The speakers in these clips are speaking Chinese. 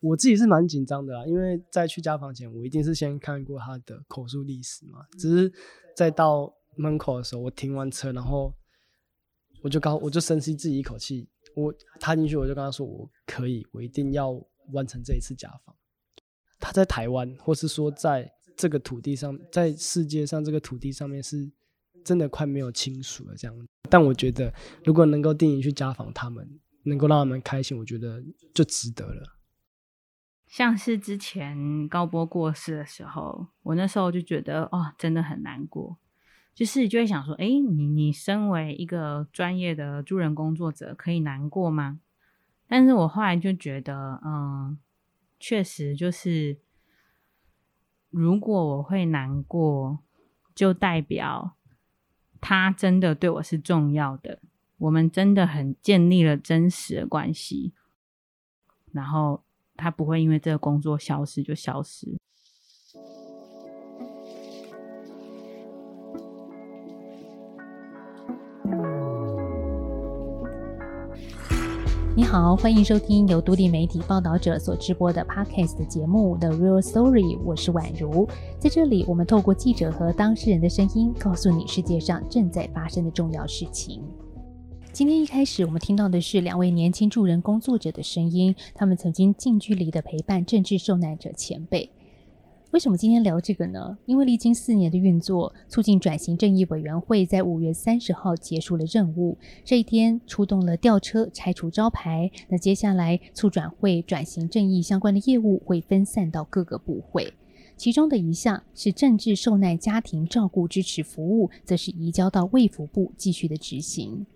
我自己是蛮紧张的啦，因为在去家访前，我一定是先看过他的口述历史嘛。只是在到门口的时候，我停完车，然后我就刚我就深吸自己一口气，我踏进去，我就跟他说我可以，我一定要完成这一次家访。他在台湾，或是说在这个土地上，在世界上这个土地上面，是真的快没有亲属了这样。但我觉得，如果能够定义去家访他们，能够让他们开心，我觉得就值得了。像是之前高波过世的时候，我那时候就觉得哦，真的很难过，就是就会想说，哎，你你身为一个专业的助人工作者，可以难过吗？但是我后来就觉得，嗯，确实就是，如果我会难过，就代表他真的对我是重要的，我们真的很建立了真实的关系，然后。他不会因为这个工作消失就消失。你好，欢迎收听由独立媒体报道者所直播的 Podcast 节目《The Real Story》，我是宛如。在这里，我们透过记者和当事人的声音，告诉你世界上正在发生的重要事情。今天一开始，我们听到的是两位年轻助人工作者的声音，他们曾经近距离的陪伴政治受难者前辈。为什么今天聊这个呢？因为历经四年的运作，促进转型正义委员会在五月三十号结束了任务。这一天出动了吊车拆除招牌，那接下来促转会转型正义相关的业务会分散到各个部会，其中的一项是政治受难家庭照顾支持服务，则是移交到卫福部继续的执行。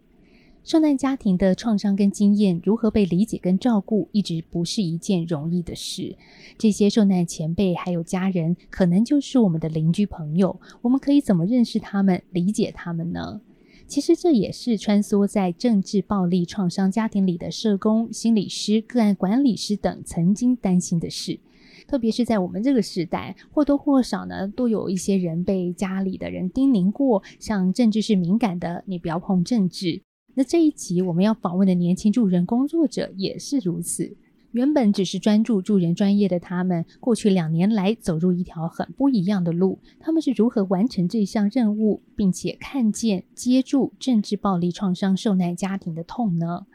受难家庭的创伤跟经验如何被理解跟照顾，一直不是一件容易的事。这些受难前辈还有家人，可能就是我们的邻居朋友。我们可以怎么认识他们、理解他们呢？其实这也是穿梭在政治暴力创伤家庭里的社工、心理师、个案管理师等曾经担心的事。特别是在我们这个时代，或多或少呢，都有一些人被家里的人叮咛过，像政治是敏感的，你不要碰政治。那这一集我们要访问的年轻助人工作者也是如此。原本只是专注助人专业的他们，过去两年来走入一条很不一样的路。他们是如何完成这项任务，并且看见接住政治暴力创伤受难家庭的痛呢？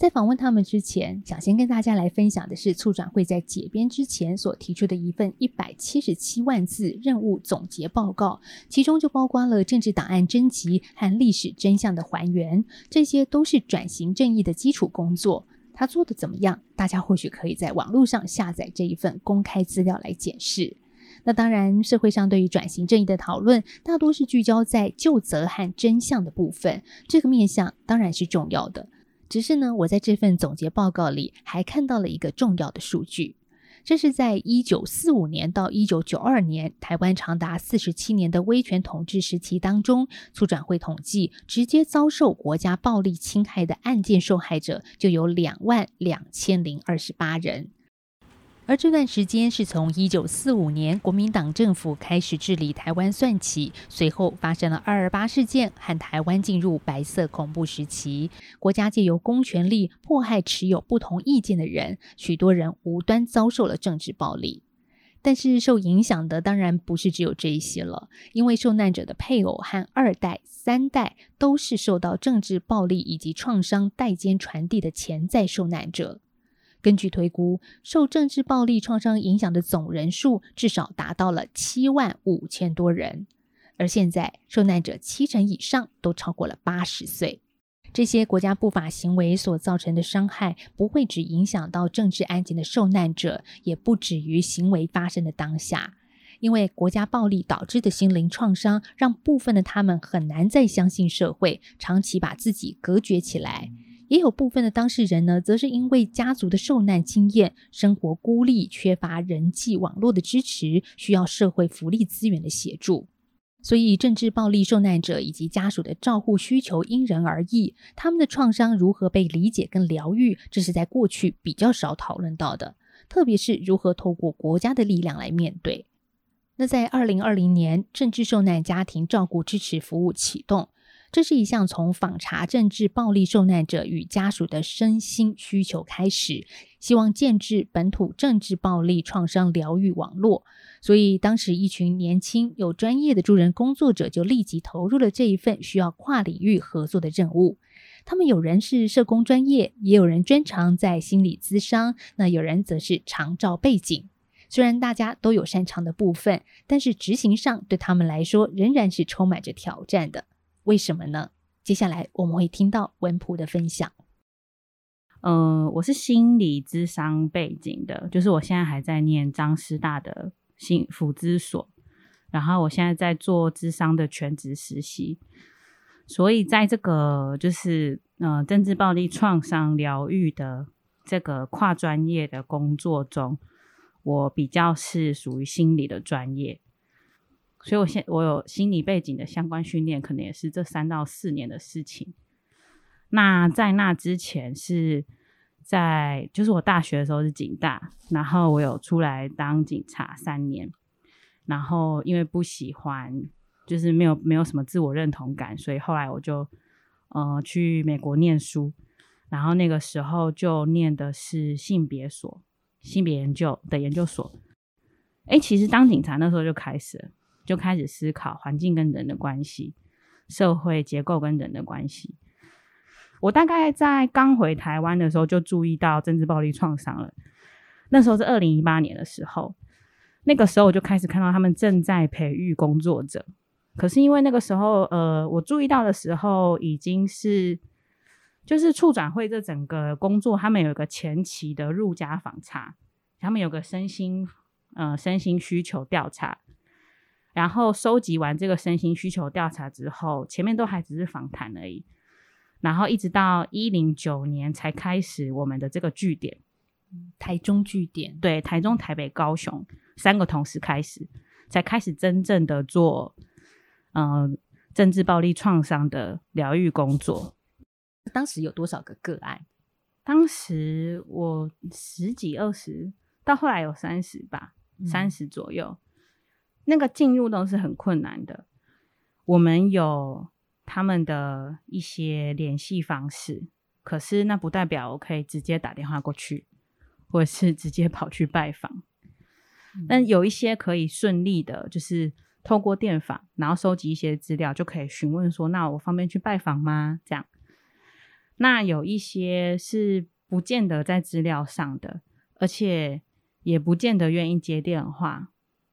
在访问他们之前，想先跟大家来分享的是促转会在解编之前所提出的一份一百七十七万字任务总结报告，其中就包括了政治档案征集和历史真相的还原，这些都是转型正义的基础工作。他做的怎么样？大家或许可以在网络上下载这一份公开资料来检视。那当然，社会上对于转型正义的讨论，大多是聚焦在就责和真相的部分，这个面向当然是重要的。只是呢，我在这份总结报告里还看到了一个重要的数据，这是在一九四五年到一九九二年台湾长达四十七年的威权统治时期当中，促转会统计直接遭受国家暴力侵害的案件受害者就有两万两千零二十八人。而这段时间是从一九四五年国民党政府开始治理台湾算起，随后发生了二二八事件，和台湾进入白色恐怖时期。国家借由公权力迫害持有不同意见的人，许多人无端遭受了政治暴力。但是受影响的当然不是只有这一些了，因为受难者的配偶和二代、三代都是受到政治暴力以及创伤代间传递的潜在受难者。根据推估，受政治暴力创伤影响的总人数至少达到了七万五千多人，而现在受难者七成以上都超过了八十岁。这些国家不法行为所造成的伤害，不会只影响到政治案件的受难者，也不止于行为发生的当下，因为国家暴力导致的心灵创伤，让部分的他们很难再相信社会，长期把自己隔绝起来。也有部分的当事人呢，则是因为家族的受难经验，生活孤立，缺乏人际网络的支持，需要社会福利资源的协助。所以，政治暴力受难者以及家属的照护需求因人而异，他们的创伤如何被理解跟疗愈，这是在过去比较少讨论到的。特别是如何透过国家的力量来面对。那在二零二零年，政治受难家庭照顾支持服务启动。这是一项从访查政治暴力受难者与家属的身心需求开始，希望建制本土政治暴力创伤疗愈网络。所以，当时一群年轻有专业的助人工作者就立即投入了这一份需要跨领域合作的任务。他们有人是社工专业，也有人专长在心理咨商，那有人则是长照背景。虽然大家都有擅长的部分，但是执行上对他们来说仍然是充满着挑战的。为什么呢？接下来我们会听到文普的分享。呃，我是心理智商背景的，就是我现在还在念张师大的心辅之所，然后我现在在做智商的全职实习，所以在这个就是呃政治暴力创伤疗愈的这个跨专业的工作中。我比较是属于心理的专业，所以我现我有心理背景的相关训练，可能也是这三到四年的事情。那在那之前是在就是我大学的时候是警大，然后我有出来当警察三年，然后因为不喜欢，就是没有没有什么自我认同感，所以后来我就呃去美国念书，然后那个时候就念的是性别所。性别研究的研究所，哎，其实当警察那时候就开始，就开始思考环境跟人的关系，社会结构跟人的关系。我大概在刚回台湾的时候就注意到政治暴力创伤了。那时候是二零一八年的时候，那个时候我就开始看到他们正在培育工作者。可是因为那个时候，呃，我注意到的时候已经是。就是处转会这整个工作，他们有一个前期的入家访查，他们有个身心呃身心需求调查，然后收集完这个身心需求调查之后，前面都还只是访谈而已，然后一直到一零九年才开始我们的这个据点，台中据点，对，台中、台北、高雄三个同时开始，才开始真正的做嗯政治暴力创伤的疗愈工作。当时有多少个个案？当时我十几二十，到后来有三十吧，三十左右。那个进入都是很困难的。我们有他们的一些联系方式，可是那不代表我可以直接打电话过去，或者是直接跑去拜访。但有一些可以顺利的，就是透过电访，然后收集一些资料，就可以询问说：“那我方便去拜访吗？”这样。那有一些是不见得在资料上的，而且也不见得愿意接电话。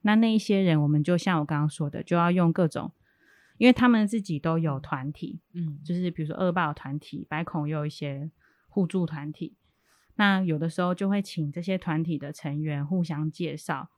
那那一些人，我们就像我刚刚说的，就要用各种，因为他们自己都有团体，嗯，就是比如说恶霸团体、白孔，有一些互助团体。那有的时候就会请这些团体的成员互相介绍，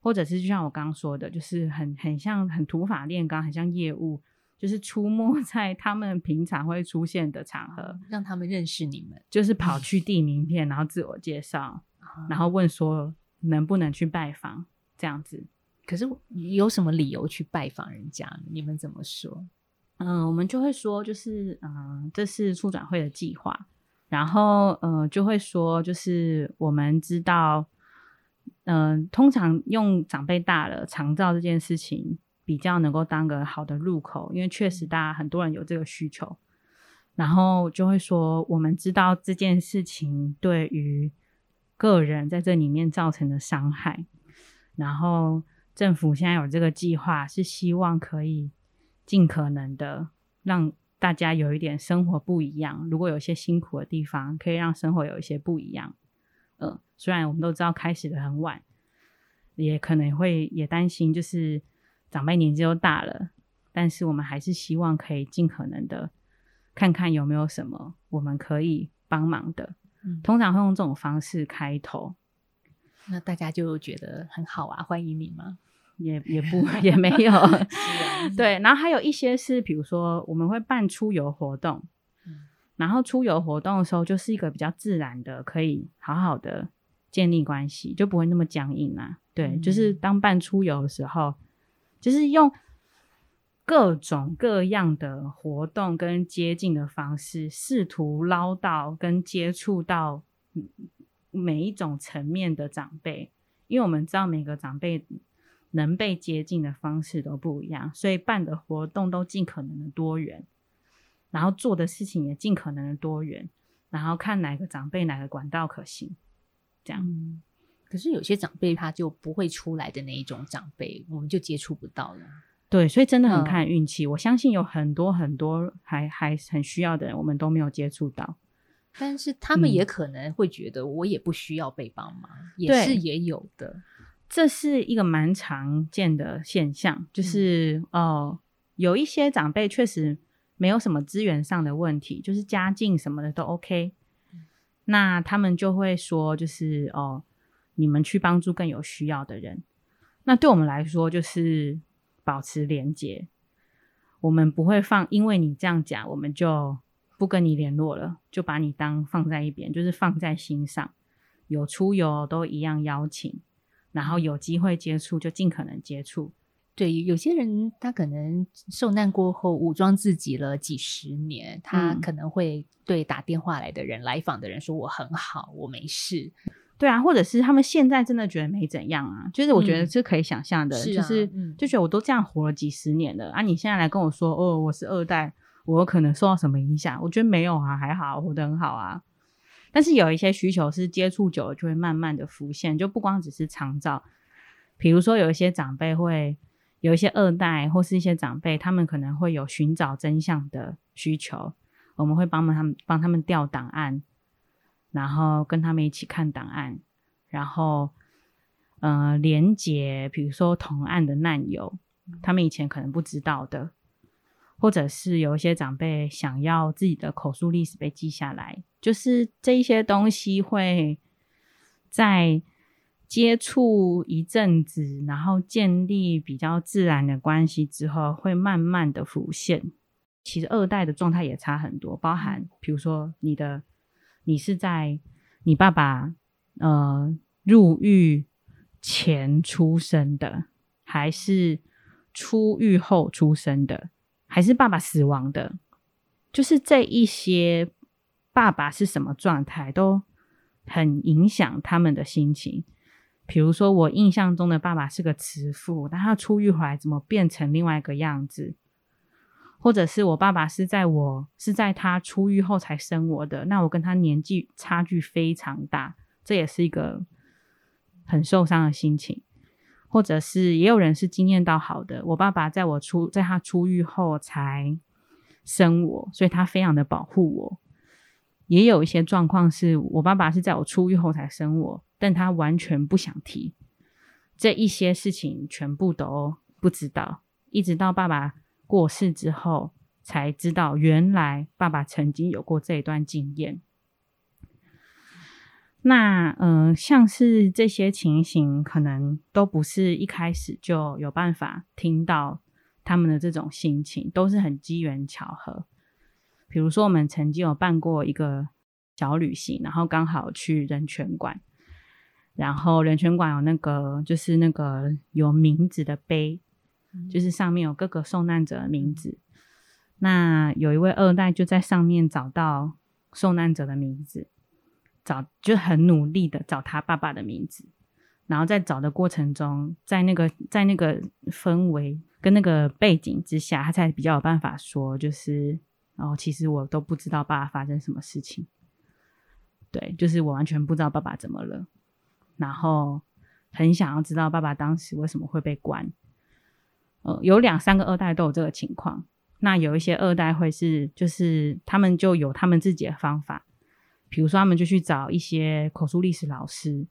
或者是就像我刚刚说的，就是很很像很土法炼钢，很像业务。就是出没在他们平常会出现的场合，让他们认识你们。就是跑去递名片，然后自我介绍，然后问说能不能去拜访这样子。可是有什么理由去拜访人家？你们怎么说？嗯，我们就会说，就是嗯，这是促转会的计划，然后嗯，就会说，就是我们知道，嗯，通常用长辈大了长照这件事情。比较能够当个好的入口，因为确实大家很多人有这个需求，然后就会说，我们知道这件事情对于个人在这里面造成的伤害，然后政府现在有这个计划，是希望可以尽可能的让大家有一点生活不一样。如果有一些辛苦的地方，可以让生活有一些不一样。嗯，虽然我们都知道开始的很晚，也可能会也担心，就是。长辈年纪都大了，但是我们还是希望可以尽可能的看看有没有什么我们可以帮忙的。通常会用这种方式开头，那大家就觉得很好啊，欢迎你吗？也也不 也没有，对。然后还有一些是，比如说我们会办出游活动，然后出游活动的时候就是一个比较自然的，可以好好的建立关系，就不会那么僵硬啊。对，就是当办出游的时候。就是用各种各样的活动跟接近的方式，试图捞到跟接触到每一种层面的长辈，因为我们知道每个长辈能被接近的方式都不一样，所以办的活动都尽可能的多元。然后做的事情也尽可能的多元，然后看哪个长辈哪个管道可行，这样。嗯，可是有些长辈他就不会出来的那一种长辈，我们就接触不到了。对，所以真的很嗯看运气。我相信有很多很多还还很需要的人，我们都没有接触到。但是他们嗯。也可能会觉得我也不需要被帮忙，也是也有的。这是一个蛮常见的现象，就是哦、有一些长辈确实没有什么资源上的问题，就是家境什么的都 OK，那他们就会说，就是哦，你们去帮助更有需要的人。那对我们来说，就是保持连接，我们不会放，因为你这样讲，我们就不跟你联络了，就把你当放在一边，就是放在心上，有出游都一样邀请。然后有机会接触就尽可能接触。对，有些人他可能受难过后武装自己了几十年，他嗯可能会对打电话来的人、来访的人说：“我很好，我没事。对啊，或者是他们现在真的觉得没怎样啊，就是我觉得嗯是可以想象的，就是、嗯就觉得我都这样活了几十年了啊，你现在来跟我说哦，我是二代，我可能受到什么影响？我觉得没有啊，还好，活得很好啊。但是有一些需求是接触久了就会慢慢的浮现，就不光只是长照，比如说有一些长辈会有一些二代或是一些长辈，他们可能会有寻找真相的需求，我们会帮忙他们帮他们调档案，然后跟他们一起看档案，然后呃连接，比如说同案的难友，他们以前可能不知道的，或者是有一些长辈想要自己的口述历史被记下来，就是这一些东西会在接触一阵子，然后建立比较自然的关系之后，会慢慢的浮现。其实二代的状态也差很多，包含比如说你的你是在你爸爸呃入狱前出生的，还是出狱后出生的，还是爸爸死亡的，就是这一些爸爸是什么状态，都很影响他们的心情。比如说，我印象中的爸爸是个慈父，但他出狱回来怎么变成另外一个样子？或者是我爸爸是在我是在他出狱后才生我的，那我跟他年纪差距非常大，这也是一个很受伤的心情。或者是也有人是经验到好的，我爸爸在我出在他出狱后才生我，所以他非常的保护我。也有一些状况是我爸爸是在我出狱后才生我，但他完全不想提这一些事情，全部都不知道，一直到爸爸过世之后才知道，原来爸爸曾经有过这一段经验。那嗯、呃像是这些情形，可能都不是一开始就有办法听到他们的这种心情，都是很机缘巧合。比如说，我们曾经有办过一个小旅行，然后刚好去人权馆，然后人权馆有那个就是那个有名字的碑，就是上面有各个受难者的名字。那有一位二代就在上面找到受难者的名字，找就很努力的找他爸爸的名字，然后在找的过程中，在那个在那个氛围跟那个背景之下，他才比较有办法说，就是哦，其实我都不知道爸爸发生什么事情，对，就是我完全不知道爸爸怎么了，然后很想要知道爸爸当时为什么会被关。呃，有两三个二代都有这个情况。那有一些二代会是，就是他们就有他们自己的方法，比如说他们就去找一些口述历史老师，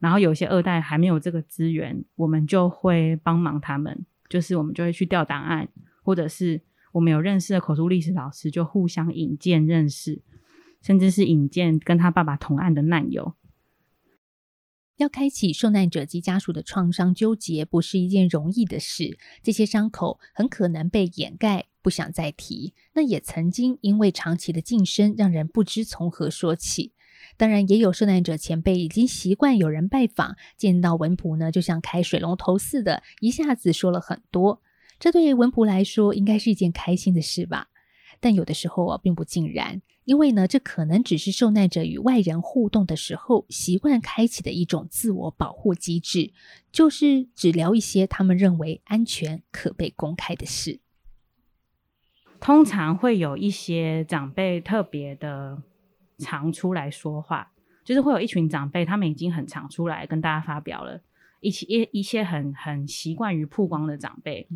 然后有一些二代还没有这个资源，我们就会帮忙他们，就是我们就会去调档案，或者是我们有认识的口述历史老师，就互相引荐认识，甚至是引荐跟他爸爸同案的难友。要开启受难者及家属的创伤纠结，不是一件容易的事。这些伤口很可能被掩盖，不想再提。那也曾经因为长期的晋升，让人不知从何说起。当然，也有受难者前辈已经习惯有人拜访，见到文普呢，就像开水龙头似的，一下子说了很多。这对文普来说，应该是一件开心的事吧？但有的时候啊，并不尽然。因为呢，这可能只是受难者与外人互动的时候习惯开启的一种自我保护机制，就是只聊一些他们认为安全、可被公开的事。通常会有一些长辈特别的常出来说话，就是会有一群长辈，他们已经很常出来跟大家发表了，一起一一些很很习惯于曝光的长辈。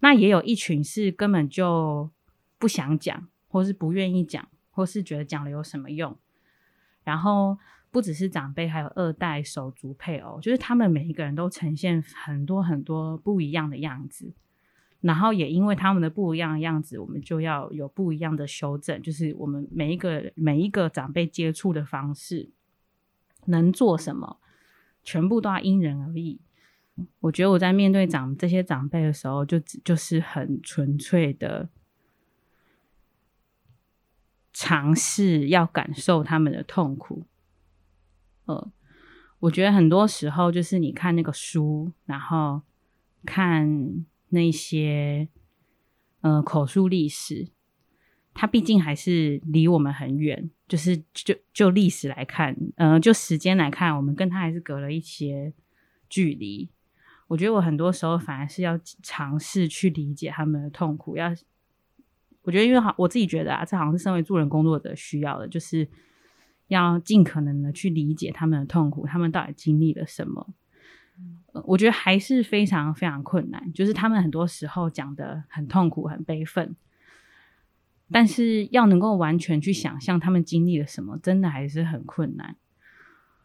那也有一群是根本就不想讲，或是不愿意讲，或是觉得讲了有什么用。然后不只是长辈，还有二代手足配偶，就是他们每一个人都呈现很多很多不一样的样子。然后也因为他们的不一样的样子，我们就要有不一样的修正，就是我们每一个每一个长辈接触的方式，能做什么，全部都要因人而异。我觉得我在面对长这些长辈的时候，就就是很纯粹的尝试要感受他们的痛苦。呃，我觉得很多时候就是你看那个书，然后看。那些呃口述历史，它毕竟还是离我们很远。就是就就历史来看，呃，就时间来看，我们跟他还是隔了一些距离。我觉得我很多时候反而是要尝试去理解他们的痛苦。要我觉得，因为好，我自己觉得啊，这好像是身为助人工作者需要的，就是要尽可能的去理解他们的痛苦，他们到底经历了什么。我觉得还是非常非常困难，就是他们很多时候讲的很痛苦、很悲愤，但是要能够完全去想象他们经历了什么，真的还是很困难。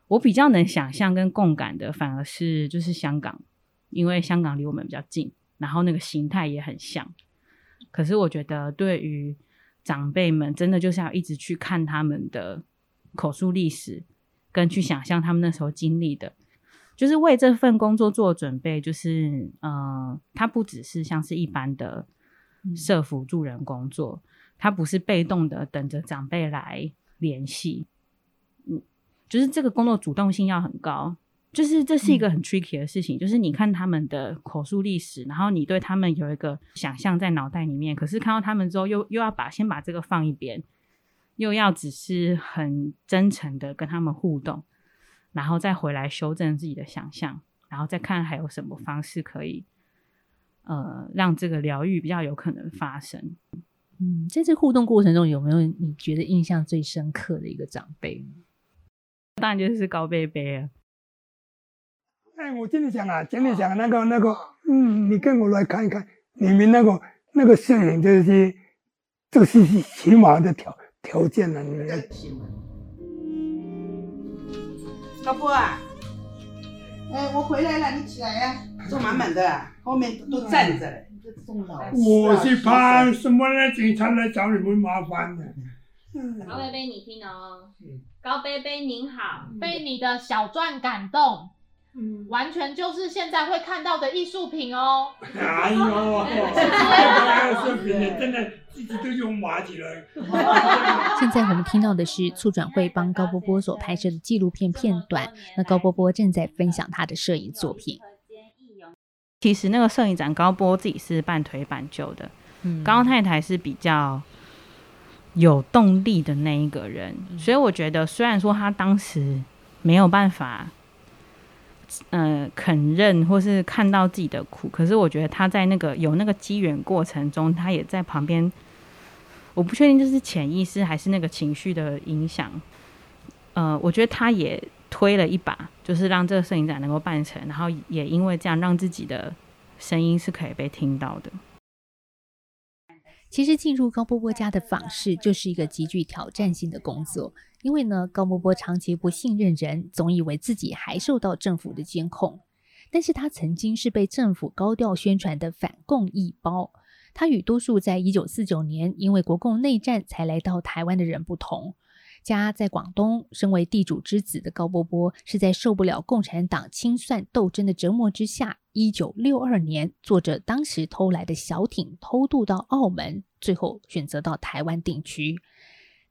我比较能想象跟共感的，反而是就是香港，因为香港离我们比较近，然后那个形态也很像。可是我觉得，对于长辈们，真的就是要一直去看他们的口述历史，跟去想象他们那时候经历的。就是为这份工作做准备，就是呃，它不只是像是一般的社服助人工作，它不是被动的等着长辈来联系，嗯，就是这个工作主动性要很高，就是这是一个很 tricky 的事情，就是你看他们的口述历史，然后你对他们有一个想象在脑袋里面，可是看到他们之后，又又要把先把这个放一边，又要只是很真诚的跟他们互动。然后再回来修正自己的想象，然后再看还有什么方式可以，呃，让这个疗愈比较有可能发生。嗯，在这互动过程中，有没有你觉得印象最深刻的一个长辈？当然就是高贝贝了。哎，我跟你讲啊，跟你讲那个那个，嗯，你跟我来看一看，你们那个那个摄影这些，这个是起码的条条件了，你们要。老婆啊，哎，我回来了，你起来呀！坐满满的，后面都站着。我是怕什么呢？警察来找你们麻烦的。高贝贝，你听哦。高贝贝您好，被你的小传感动。完全就是现在会看到的艺术品哦！哎呦，艺术品真的自己都用麻起来。现在我们听到的是促转会帮高波波所拍摄的纪录片片段。那高波波正在分享他的摄影作品。其实那个摄影展，高波自己是半推半就的。嗯，高太太是比较有动力的那一个人，所以我觉得，虽然说他当时没有办法。呃，肯认或是看到自己的苦，可是我觉得他在那个有那个机缘过程中，他也在旁边。我不确定这是潜意识还是那个情绪的影响。呃，我觉得他也推了一把，就是让这个摄影展能够办成，然后也因为这样让自己的声音是可以被听到的。其实进入高波波家的访视就是一个极具挑战性的工作。因为呢，高波波长期不信任人，总以为自己还受到政府的监控。但是他曾经是被政府高调宣传的反共一胞。他与多数在一九四九年因为国共内战才来到台湾的人不同，家在广东，身为地主之子的高波波，是在受不了共产党清算斗争的折磨之下，一九六二年坐着当时偷来的小艇偷渡到澳门，最后选择到台湾定居。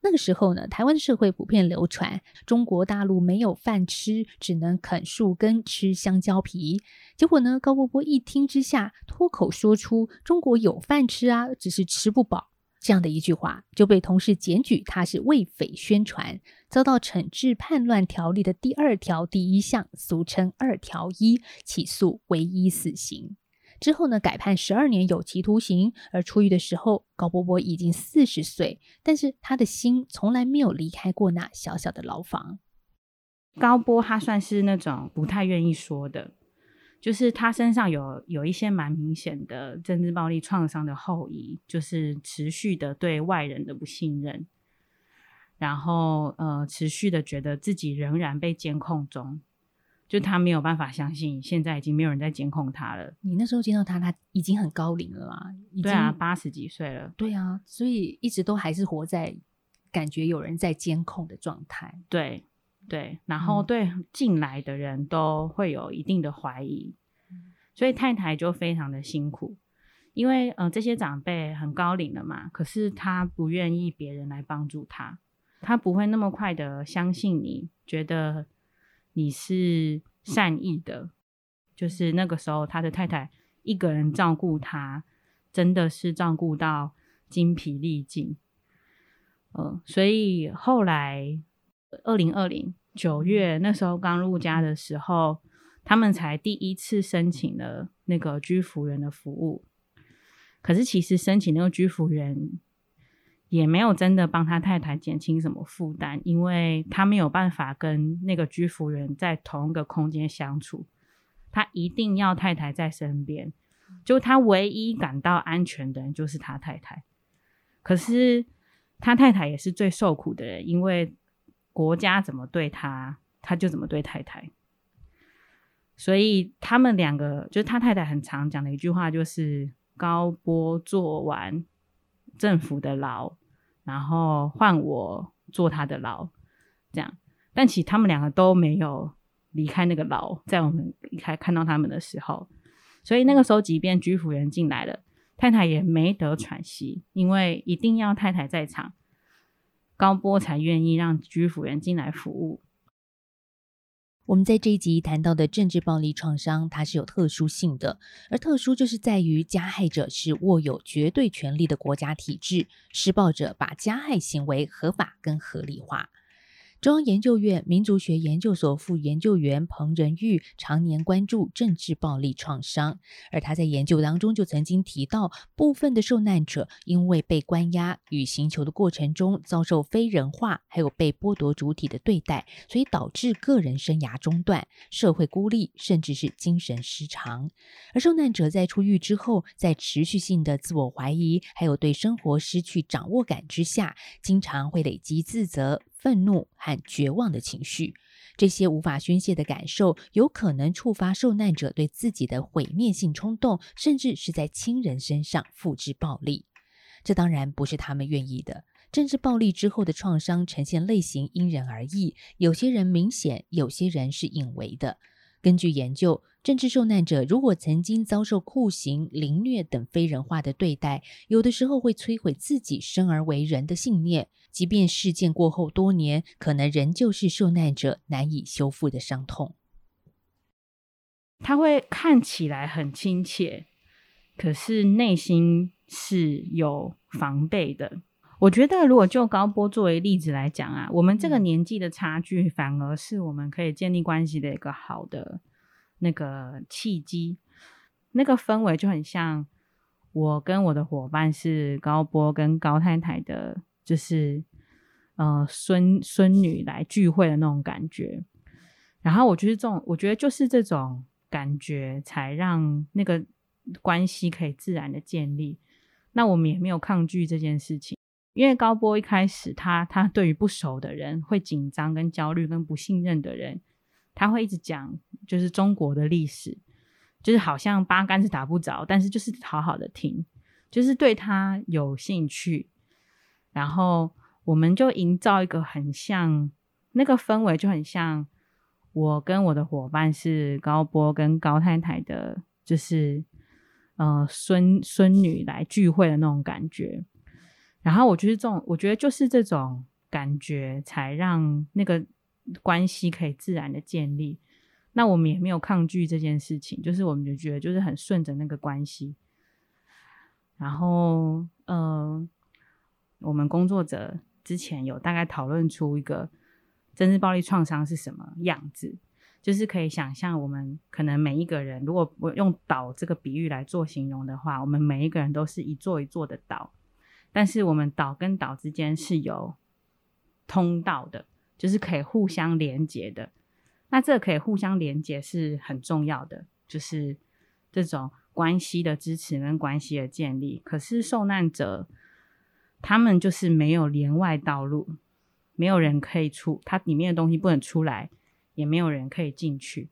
那个时候呢，台湾社会普遍流传中国大陆没有饭吃，只能啃树根、吃香蕉皮。结果呢，高波波一听之下，脱口说出“中国有饭吃啊，只是吃不饱”这样的一句话，就被同事检举他是为匪宣传，遭到惩治叛乱条例的第二条第一项，俗称二条一，起诉唯一死刑。之后呢，改判十二年有期徒刑。而出狱的时候，高波波已经四十岁，但是他的心从来没有离开过那小小的牢房。高波他算是那种不太愿意说的，就是他身上有有一些蛮明显的政治暴力创伤的后遗，就是持续的对外人的不信任，然后呃，持续的觉得自己仍然被监控中。就他没有办法相信，现在已经没有人在监控他了。你那时候见到他，他已经很高龄了嘛？对啊，八十几岁了。对啊，所以一直都还是活在感觉有人在监控的状态。对对，然后对进来的人都会有一定的怀疑，所以太太就非常的辛苦，因为呃这些长辈很高龄了嘛，可是他不愿意别人来帮助他，他不会那么快的相信你，觉得。你是善意的，就是那个时候，他的太太一个人照顾他，真的是照顾到精疲力尽。嗯，所以后来二零二零九月那时候刚入家的时候，他们才第一次申请了那个居服员的服务。可是其实申请那个居服员。也没有真的帮他太太减轻什么负担，因为他没有办法跟那个居服员在同一个空间相处，他一定要太太在身边，就他唯一感到安全的人就是他太太。可是他太太也是最受苦的人，因为国家怎么对他，他就怎么对太太。所以他们两个，就是他太太很常讲的一句话，就是高波做完。政府的牢，然后换我坐他的牢，这样。但其实他们两个都没有离开那个牢，在我们离开看到他们的时候，所以那个时候，即便居服员进来了，太太也没得喘息，因为一定要太太在场，高波才愿意让居服员进来服务。我们在这一集谈到的政治暴力创伤，它是有特殊性的，而特殊就是在于加害者是握有绝对权力的国家体制，施暴者把加害行为合法跟合理化。中央研究院民族学研究所副研究员彭仁玉常年关注政治暴力创伤，而他在研究当中就曾经提到，部分的受难者因为被关押与刑求的过程中遭受非人化，还有被剥夺主体的对待，所以导致个人生涯中断、社会孤立，甚至是精神失常。而受难者在出狱之后，在持续性的自我怀疑，还有对生活失去掌握感之下，经常会累积自责。愤怒和绝望的情绪，这些无法宣泄的感受，有可能触发受难者对自己的毁灭性冲动，甚至是在亲人身上复制暴力。这当然不是他们愿意的。政治暴力之后的创伤呈现类型因人而异，有些人明显，有些人是隐为的。根据研究，政治受难者如果曾经遭受酷刑、凌虐等非人化的对待，有的时候会摧毁自己生而为人的信念。即便事件过后多年，可能仍旧是受难者难以修复的伤痛。他会看起来很亲切，可是内心是有防备的。我觉得，如果就高波作为例子来讲啊，我们这个年纪的差距，反而是我们可以建立关系的一个好的那个契机。那个氛围就很像我跟我的伙伴是高波跟高太太的，就是呃孙孙女来聚会的那种感觉。然后我就是这种，我觉得就是这种感觉，才让那个关系可以自然的建立。那我们也没有抗拒这件事情。因为高波一开始，他他对于不熟的人会紧张、跟焦虑、跟不信任的人，他会一直讲，就是中国的历史，就是好像八竿子打不着，但是就是好好的听，就是对他有兴趣，然后我们就营造一个很像那个氛围，就很像我跟我的伙伴是高波跟高太太的，就是呃孙孙女来聚会的那种感觉。然后我觉得这种，我觉得就是这种感觉，才让那个关系可以自然的建立。那我们也没有抗拒这件事情，就是我们就觉得就是很顺着那个关系。然后，呃，我们工作者之前有大概讨论出一个政治暴力创伤是什么样子，就是可以想象，我们可能每一个人，如果我用岛这个比喻来做形容的话，我们每一个人都是一座一座的岛，但是我们岛跟岛之间是有通道的，就是可以互相连接的。那这可以互相连接是很重要的，就是这种关系的支持跟关系的建立。可是受难者他们就是没有连外道路，没有人可以出，它里面的东西不能出来，也没有人可以进去。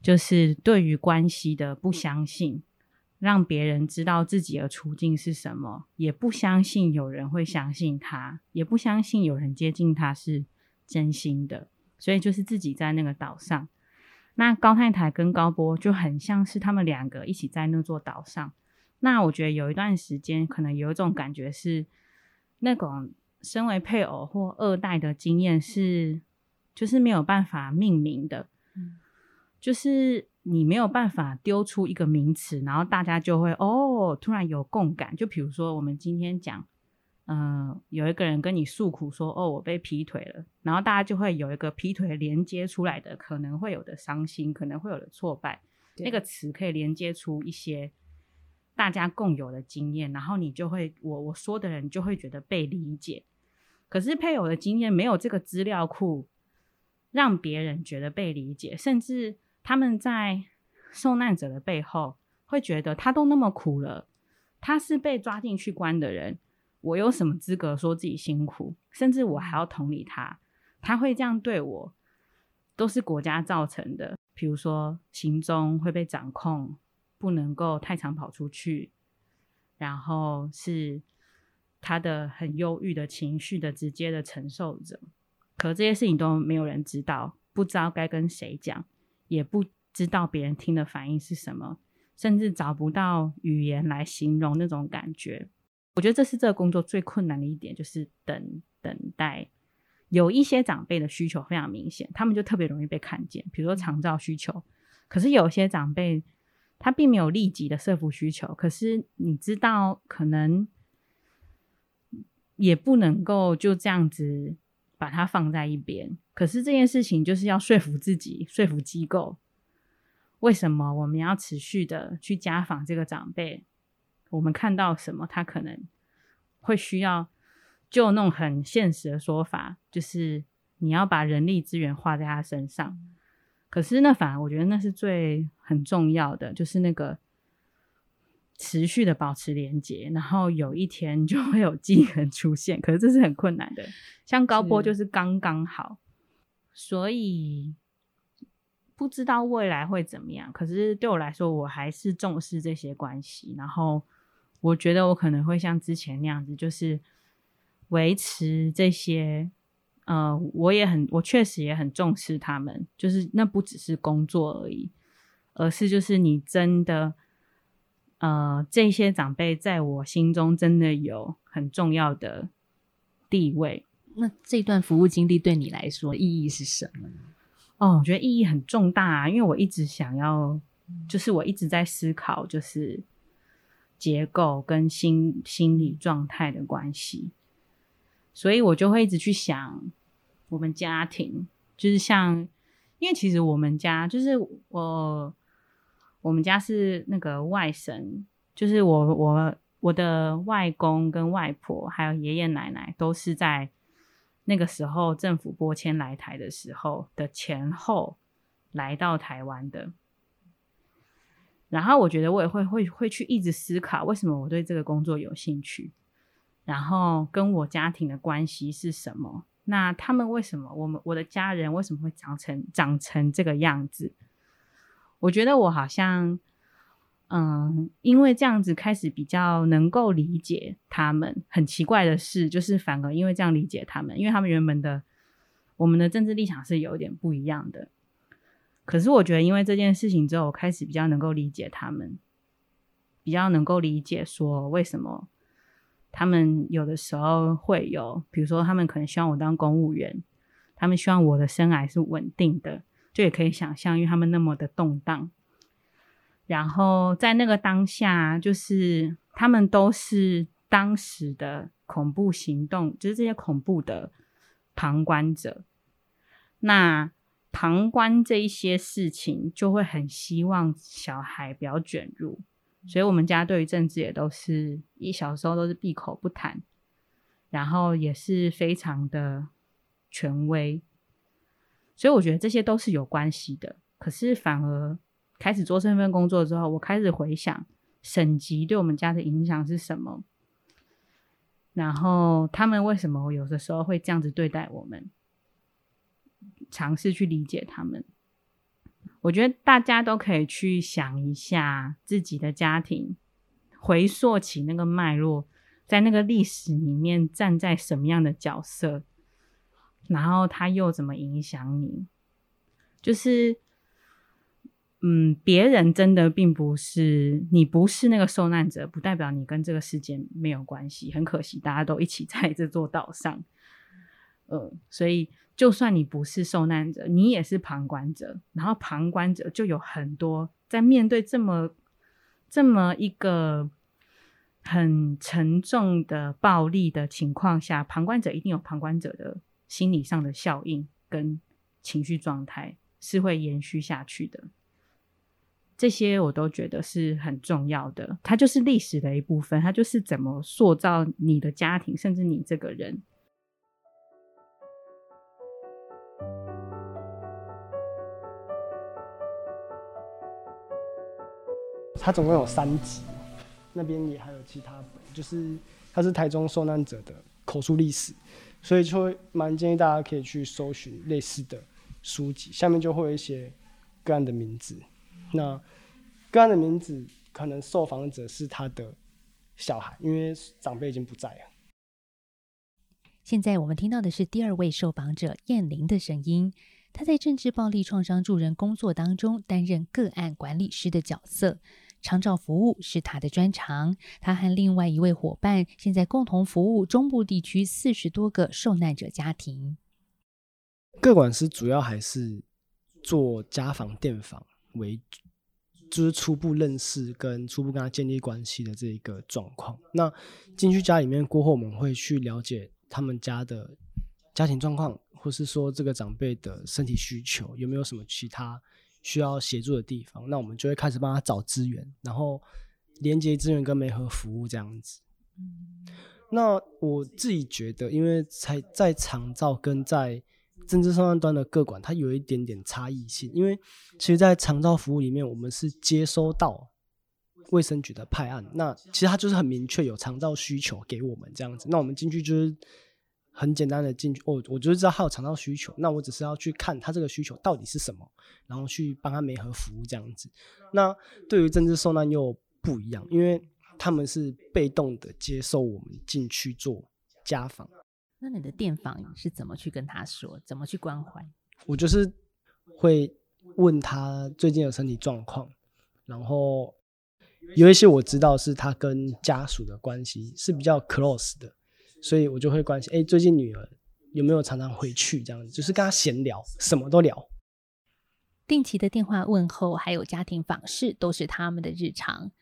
就是对于关系的不相信，让别人知道自己的处境是什么，也不相信有人会相信他，也不相信有人接近他是真心的。所以就是自己在那个岛上，那高太太跟高波就很像是他们两个一起在那座岛上。那我觉得有一段时间，可能有一种感觉是，那种身为配偶或二代的经验是，就是没有办法命名的，就是你没有办法丢出一个名词，然后大家就会哦，突然有共感。就比如说我们今天讲。嗯，有一个人跟你诉苦说：“哦，我被劈腿了。”然后大家就会有一个劈腿连接出来的可能会有的伤心，可能会有的挫败。那个词可以连接出一些大家共有的经验，然后你就会我我说的人就会觉得被理解。可是配偶的经验没有这个资料库，让别人觉得被理解，甚至他们在受难者的背后会觉得他都那么苦了，他是被抓进去关的人。我有什么资格说自己辛苦？甚至我还要同理他，他会这样对我，都是国家造成的。比如说行踪会被掌控，不能够太常跑出去，然后是他的很忧郁的情绪的直接的承受者。可这些事情都没有人知道，不知道该跟谁讲，也不知道别人听的反应是什么，甚至找不到语言来形容那种感觉。我觉得这是这个工作最困难的一点，就是等等待。有一些长辈的需求非常明显，他们就特别容易被看见，比如说长照需求。可是有些长辈他并没有立即的社服需求，可是你知道，可能也不能够就这样子把它放在一边。可是这件事情就是要说服自己，说服机构，为什么我们要持续的去家访这个长辈？我们看到什么，他可能会需要，就那种很现实的说法，就是你要把人力资源花在他身上。可是那反而我觉得那是最很重要的，就是那个持续的保持连接，然后有一天就会有机人出现。可是这是很困难的，像高波就是刚刚好，所以不知道未来会怎么样。可是对我来说，我还是重视这些关系，然后。我觉得我可能会像之前那样子，就是维持这些，呃，我也很，我确实也很重视他们，就是那不只是工作而已，而是就是你真的，呃，这些长辈在我心中真的有很重要的地位。那这段服务经历对你来说意义是什么呢？哦，我觉得意义很重大，啊，因为我一直想要，就是我一直在思考，就是。结构跟心心理状态的关系，所以我就会一直去想我们家庭，就是像，因为其实我们家就是我，我们家是那个外省，就是我我我的外公跟外婆还有爷爷奶奶都是在那个时候政府拨迁来台的时候的前后来到台湾的。然后我觉得我也会会会去一直思考，为什么我对这个工作有兴趣，然后跟我家庭的关系是什么？那他们为什么我们我的家人为什么会长成长成这个样子？我觉得我好像，嗯，因为这样子开始比较能够理解他们。很奇怪的是，就是反而因为这样理解他们，因为他们原本的我们的政治立场是有点不一样的。可是我觉得，因为这件事情之后，我开始比较能够理解他们，比较能够理解说为什么他们有的时候会有，比如说他们可能希望我当公务员，他们希望我的生涯是稳定的，就也可以想象，因为他们那么的动荡。然后在那个当下，就是他们都是当时的恐怖行动，就是这些恐怖的旁观者。那旁观这一些事情，就会很希望小孩不要卷入。所以，我们家对于政治也都是一小时候都是闭口不谈，然后也是非常的权威。所以，我觉得这些都是有关系的。可是，反而开始做这份工作之后，我开始回想省级对我们家的影响是什么，然后他们为什么有的时候会这样子对待我们。尝试去理解他们，我觉得大家都可以去想一下自己的家庭，回溯起那个脉络，在那个历史里面站在什么样的角色，然后他又怎么影响你？就是，嗯，别人真的并不是你不是那个受难者，不代表你跟这个事件没有关系。很可惜，大家都一起 在这座岛上，嗯，所以。就算你不是受难者，你也是旁观者。然后旁观者就有很多在面对这么这么一个很沉重的暴力的情况下，旁观者一定有旁观者的心理上的效应跟情绪状态是会延续下去的。这些我都觉得是很重要的，它就是历史的一部分，它就是怎么塑造你的家庭，甚至你这个人。它总共有三集，那边也还有其他本，就是它是台中受难者的口述历史，所以就会蛮建议大家可以去搜寻类似的书籍，下面就会有一些个案的名字。那个案的名字可能受访者是他的小孩，因为长辈已经不在了。现在我们听到的是第二位受访者燕玲的声音，她在政治暴力创伤助人工作当中担任个案管理师的角色。长照服务是他的专长，他和另外一位伙伴现在共同服务中部地区四十多个受难者家庭。各管师主要还是做家访、电访为，就是初步认识跟初步跟他建立关系的这一个状况。那进去家里面过后，我们会去了解他们家的家庭状况，或是说这个长辈的身体需求有没有什么其他。需要协助的地方，那我们就会开始帮他找资源，然后连接资源跟媒合服务这样子。那我自己觉得，因为才在长照跟在政治上端的各管，它有一点点差异性。因为其实，在长照服务里面，我们是接收到卫生局的派案，那其实它就是很明确有长照需求给我们这样子。那我们进去就是。很简单的进去，哦，我就知道他有肠道需求，那我只是要去看他这个需求到底是什么，然后去帮他媒合服务这样子。那对于政治受难又不一样，因为他们是被动的接受我们进去做家访。那你的电访是怎么去跟他说，怎么去关怀？我就是会问他最近的身体状况，然后有一些我知道是他跟家属的关系是比较 close 的。所以我就会关心，哎，最近女儿有没有常常回去？这样子就是跟她闲聊，什么都聊。定期的电话问候，还有家庭访视，都是他们的日常。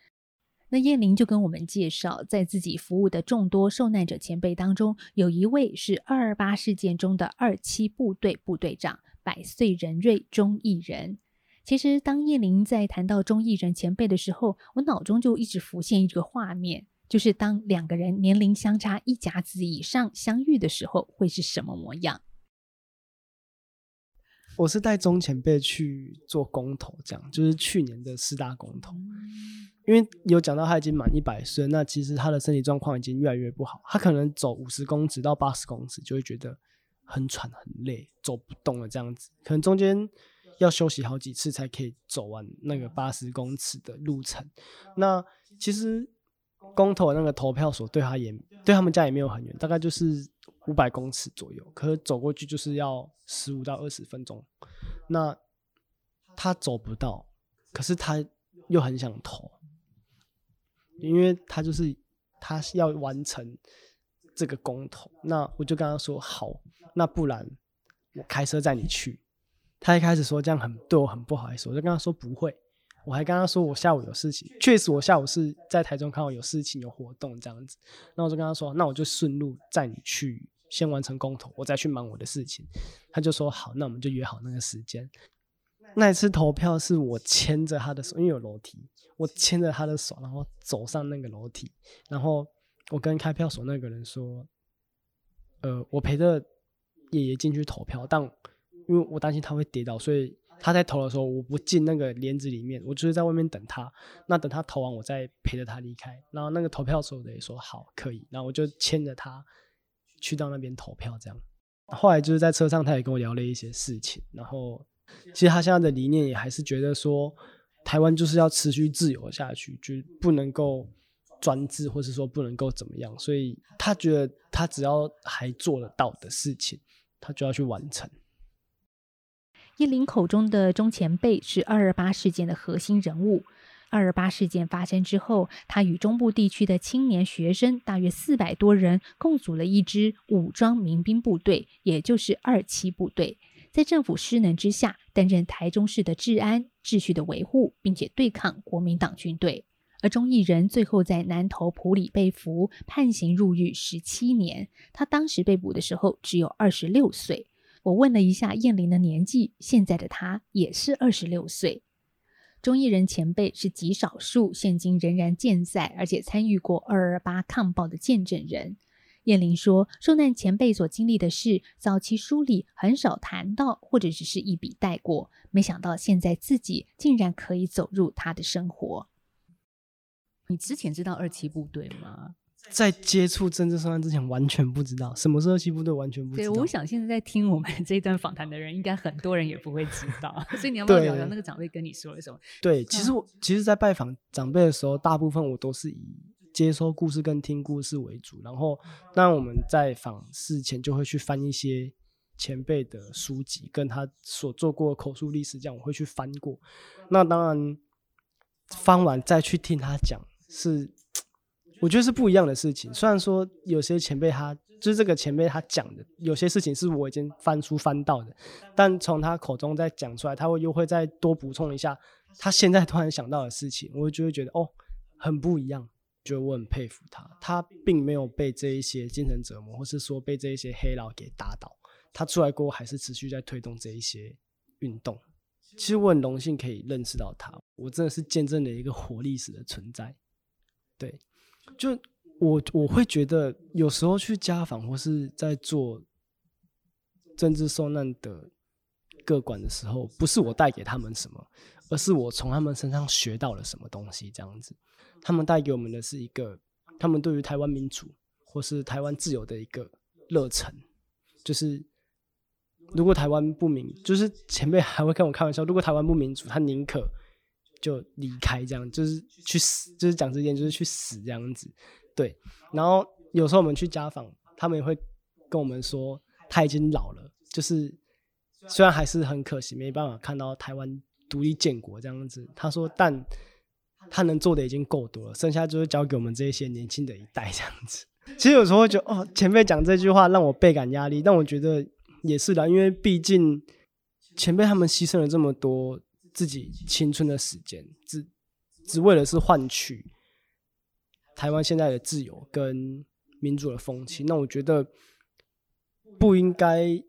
那叶玲就跟我们介绍，在自己服务的众多受难者前辈当中，有一位是二二八事件中的二七部队部队长，百岁仁瑞钟义人。其实，当叶玲在谈到钟义人前辈的时候，我脑中就一直浮现一个画面。就是当两个人年龄相差一甲子以上相遇的时候，会是什么模样？我是带钟前辈去做公投，这样就是去年的四大公投，因为有讲到他已经满一百岁，那其实他的身体状况已经越来越不好，他可能走五十公尺到八十公尺就会觉得很喘很累，走不动了这样子，可能中间要休息好几次才可以走完那个八十公尺的路程。那其实。公投那个投票所对他也对他们家也没有很远，大概就是五百公尺左右，可是走过去就是要十五到二十分钟。那他走不到，可是他又很想投，因为他就是他要完成这个公投。那我就跟他说好，那不然我开车载你去。他一开始说这样很对我很不好意思，我就跟他说不会。我还跟他说我下午有事情，确实我下午是在台中看到有事情有活动这样子，那我就跟他说，那我就顺路载你去先完成公投，我再去忙我的事情。他就说好，那我们就约好那个时间。那一次投票是我牵着他的手，因为有楼梯，我牵着他的手，然后走上那个楼梯，然后我跟开票所那个人说，呃，我陪着爷爷进去投票，但因为我担心他会跌倒，所以他在投的时候，我不进那个帘子里面，我就是在外面等他。那等他投完，我再陪着他离开。然后那个投票所的也说好，可以。然后我就牵着他去到那边投票，这样。后来就是在车上，他也跟我聊了一些事情，然后。其实他现在的理念也还是觉得说，台湾就是要持续自由下去，就不能够专制，或是说不能够怎么样。所以他觉得他只要还做得到的事情，他就要去完成。叶林口中的中前辈是二二八事件的核心人物。二二八事件发生之后，他与中部地区的青年学生大约四百多人，共组了一支武装民兵部队，也就是二七部队。在政府失能之下，担任台中市的治安秩序的维护，并且对抗国民党军队。而钟义仁最后在南投埔里被俘，判刑入狱十七年。他当时被捕的时候只有二十六岁。我问了一下燕玲的年纪，现在的他也是二十六岁。中艺人前辈是极少数现今仍然健在，而且参与过二二八抗暴的见证人。燕玲说：“受难前辈所经历的事，早期书里很少谈到，或者只是一笔带过。没想到现在自己竟然可以走入他的生活。你之前知道二七部队吗？在接触政治受难之前，完全不知道什么是二七部队，完全不知道。对，我想现在在听我们这一段访谈的人，应该很多人也不会知道。所以你要不要聊聊那个长辈跟你说了什么？对，其实我其实，在拜访长辈的时候，大部分我都是以。”接收故事跟听故事为主，然后那我们在访事前就会去翻一些前辈的书籍，跟他所做过口述历史，这样我会去翻过。那当然翻完再去听他讲，是我觉得是不一样的事情。虽然说有些前辈他就是这个前辈他讲的有些事情是我已经翻书翻到的，但从他口中再讲出来，他会又会再多补充一下他现在突然想到的事情，我就会觉得哦，很不一样。觉得我很佩服他，他并没有被这一些精神折磨，或是说被这一些黑佬给打倒。他出来过后，还是持续在推动这一些运动。其实我很荣幸可以认识到他，我真的是见证了一个活历史的存在。对，就我我会觉得，有时候去家访或是在做政治受难的各管的时候，不是我带给他们什么，而是我从他们身上学到了什么东西，这样子。他们带给我们的是一个，他们对于台湾民主或是台湾自由的一个热忱，就是如果台湾不民，就是前辈还会跟我开玩笑，如果台湾不民主，他宁可就离开，这样就是去死，就是讲这件，就是去死这样子。对，然后有时候我们去家访，他们也会跟我们说，他已经老了，就是虽然还是很可惜，没办法看到台湾独立建国这样子。他说，但。他能做的已经够多了，剩下就是交给我们这些年轻的一代这样子。其实有时候会觉得，哦，前辈讲这句话让我倍感压力，但我觉得也是的，因为毕竟前辈他们牺牲了这么多自己青春的时间，只只为了是换取台湾现在的自由跟民主的风气。那我觉得不应该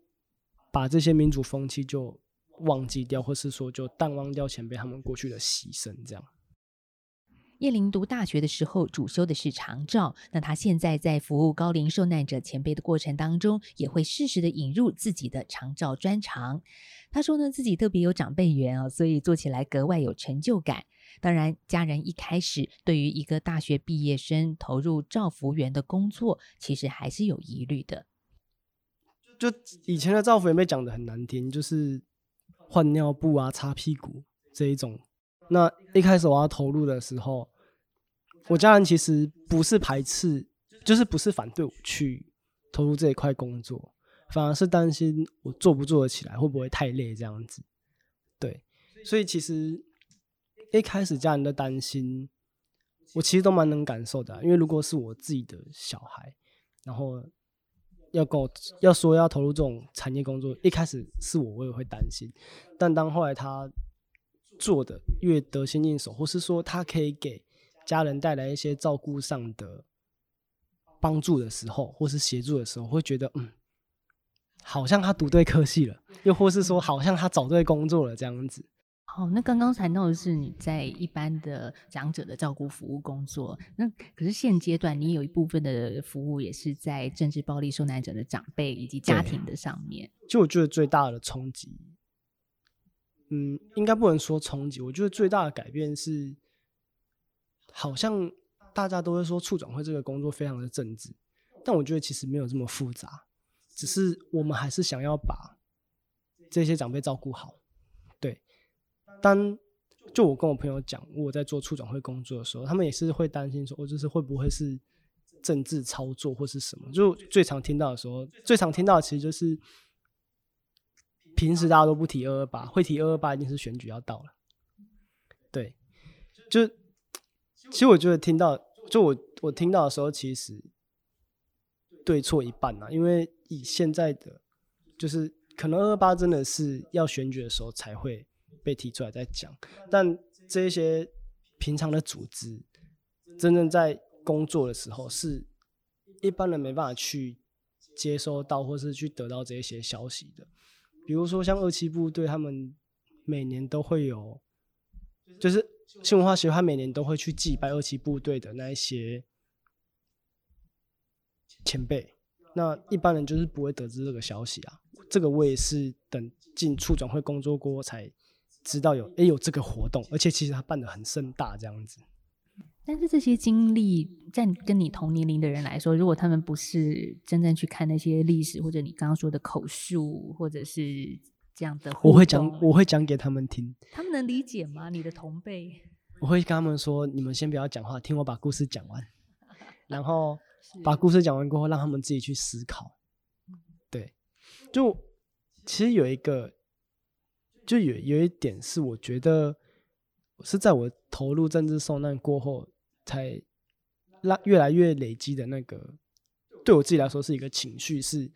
把这些民主风气就忘记掉，或是说就淡忘掉前辈他们过去的牺牲，这样。叶玲读大学的时候，主修的是长照。那她现在在服务高龄受难者前辈的过程当中，也会适时的引入自己的长照专长。他说呢，自己特别有长辈缘啊，所以做起来格外有成就感。当然，家人一开始对于一个大学毕业生投入照服员的工作，其实还是有疑虑的。就以前的照服员被讲的很难听，就是换尿布啊、擦屁股这一种。那一开始我要投入的时候，我家人其实不是排斥，就是不是反对我去投入这一块工作，反而是担心我做不做得起来，会不会太累这样子。对，所以其实一开始家人的担心，我其实都蛮能感受的。因为如果是我自己的小孩，然后要跟我要说要投入这种产业工作，一开始是我我也会担心，但当后来他。做的越得心应手，或是说他可以给家人带来一些照顾上的帮助的时候，或是协助的时候，会觉得嗯，好像他读对科系了，又或是说好像他找对工作了这样子。哦，那刚刚谈到的是你在一般的长者的照顾服务工作，那可是现阶段你有一部分的服务也是在政治暴力受难者的长辈以及家庭的上面。就我觉得最大的冲击，嗯，应该不能说冲击，我觉得最大的改变是，好像大家都会说处长会这个工作非常的政治，但我觉得其实没有这么复杂，只是我们还是想要把这些长辈照顾好。对当就我跟我朋友讲，我在做处长会工作的时候，他们也是会担心说，我就是会不会是政治操作或是什么？就最常听到的时候，最常听到的其实就是平时大家都不提二二八，会提二二八一定是选举要到了。对，就其实我觉得听到，就我我听到的时候，其实对错一半呐，因为以现在的就是可能二二八真的是要选举的时候才会。被提出来再讲，但这些平常的组织，真正在工作的时候，是一般人没办法去接收到，或是去得到这些消息的。比如说像二七部队，他们每年都会有，就是新文化协会每年都会去祭拜二七部队的那一些前辈，那一般人就是不会得知这个消息啊。这个我也是等进处长会工作过才。知道有诶有这个活动，而且其实他办的很盛大这样子。但是这些经历，在跟你同年龄的人来说，如果他们不是真正去看那些历史，或者你刚刚说的口述，或者是这样的，我会讲，我会讲给他们听。他们能理解吗？你的同辈？我会跟他们说：你们先不要讲话，听我把故事讲完。然后把故事讲完过后，让他们自己去思考。对，就其实有一个。就有有一点是，我觉得是在我投入政治受难过后，才让越来越累积的那个，对我自己来说是一个情绪，是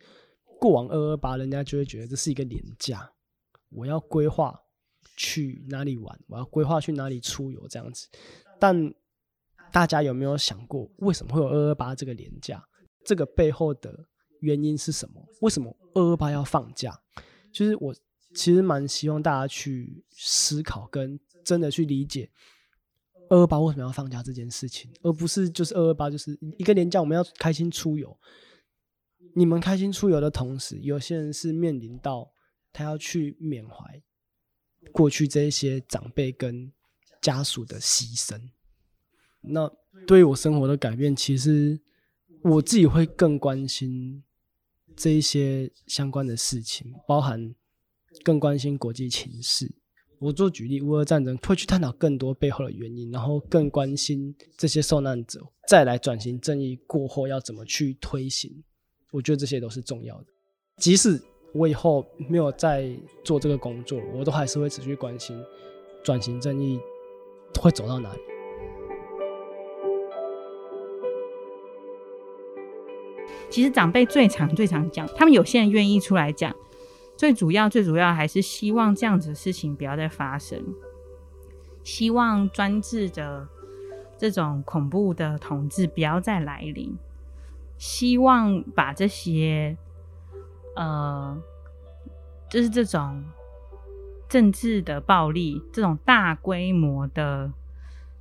过往二二八，人家就会觉得这是一个廉价，我要规划去哪里玩，我要规划去哪里出游这样子。但大家有没有想过，为什么会有二二八这个年假？这个背后的原因是什么？为什么二二八要放假？就是我。其实蛮希望大家去思考，跟真的去理解二二八为什么要放假这件事情，而不是就是二二八就是一个年假，我们要开心出游。你们开心出游的同时，有些人是面临到他要去缅怀过去这一些长辈跟家属的牺牲。那对于我生活的改变，其实我自己会更关心这一些相关的事情，包含。更关心国际情势。我做举例，乌俄战争会去探讨更多背后的原因，然后更关心这些受难者，再来转型正义过后要怎么去推行。我觉得这些都是重要的。即使我以后没有再做这个工作，我都还是会持续关心转型正义会走到哪里。其实长辈最常最常讲，他们有些人愿意出来讲。最主要、最主要还是希望这样子的事情不要再发生，希望专制的这种恐怖的统治不要再来临，希望把这些呃，就是这种政治的暴力、这种大规模的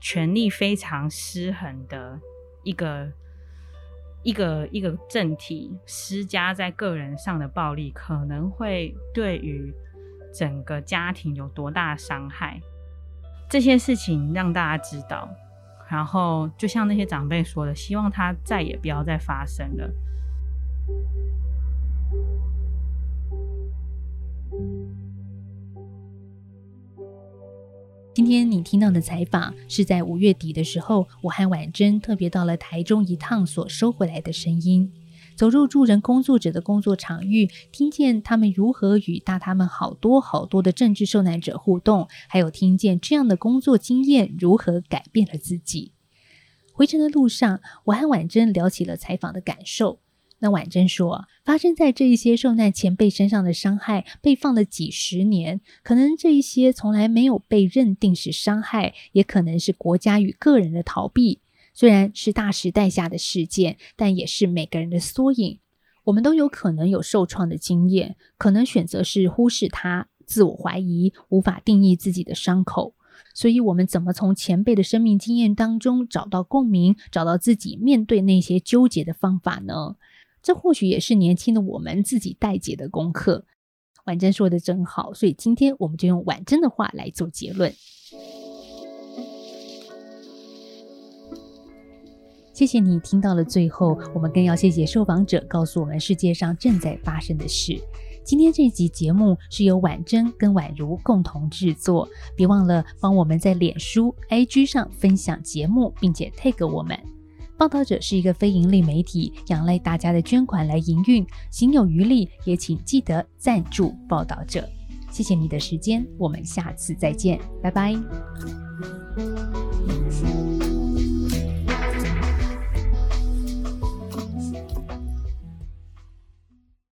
权力非常失衡的一个。一个一个政体施加在个人上的暴力，可能会对于整个家庭有多大伤害？这些事情让大家知道，然后就像那些长辈说的，希望他再也不要再发生了。今天你听到的采访是在五月底的时候，我和婉珍特别到了台中一趟所收回来的声音，走入助人工作者的工作场域，听见他们如何与大他们好多好多的政治受难者互动，还有听见这样的工作经验如何改变了自己。回程的路上，我和婉珍聊起了采访的感受。那婉珍说，发生在这一些受难前辈身上的伤害被放了几十年，可能这一些从来没有被认定是伤害，也可能是国家与个人的逃避。虽然是大时代下的事件，但也是每个人的缩影。我们都有可能有受创的经验，可能选择是忽视它、自我怀疑、无法定义自己的伤口。所以，我们怎么从前辈的生命经验当中找到共鸣，找到自己面对那些纠结的方法呢？这或许也是年轻的我们自己待解的功课。婉珍说的真好，所以今天我们就用婉珍的话来做结论。谢谢你听到了最后，我们更要谢谢受访者告诉我们世界上正在发生的事。今天这集节目是由婉珍跟婉如共同制作，别忘了帮我们在脸书、IG 上分享节目，并且 tag 我们。报道者是一个非盈利媒体，仰赖大家的捐款来营运，行有余力也请记得赞助报道者。谢谢你的时间，我们下次再见，拜拜。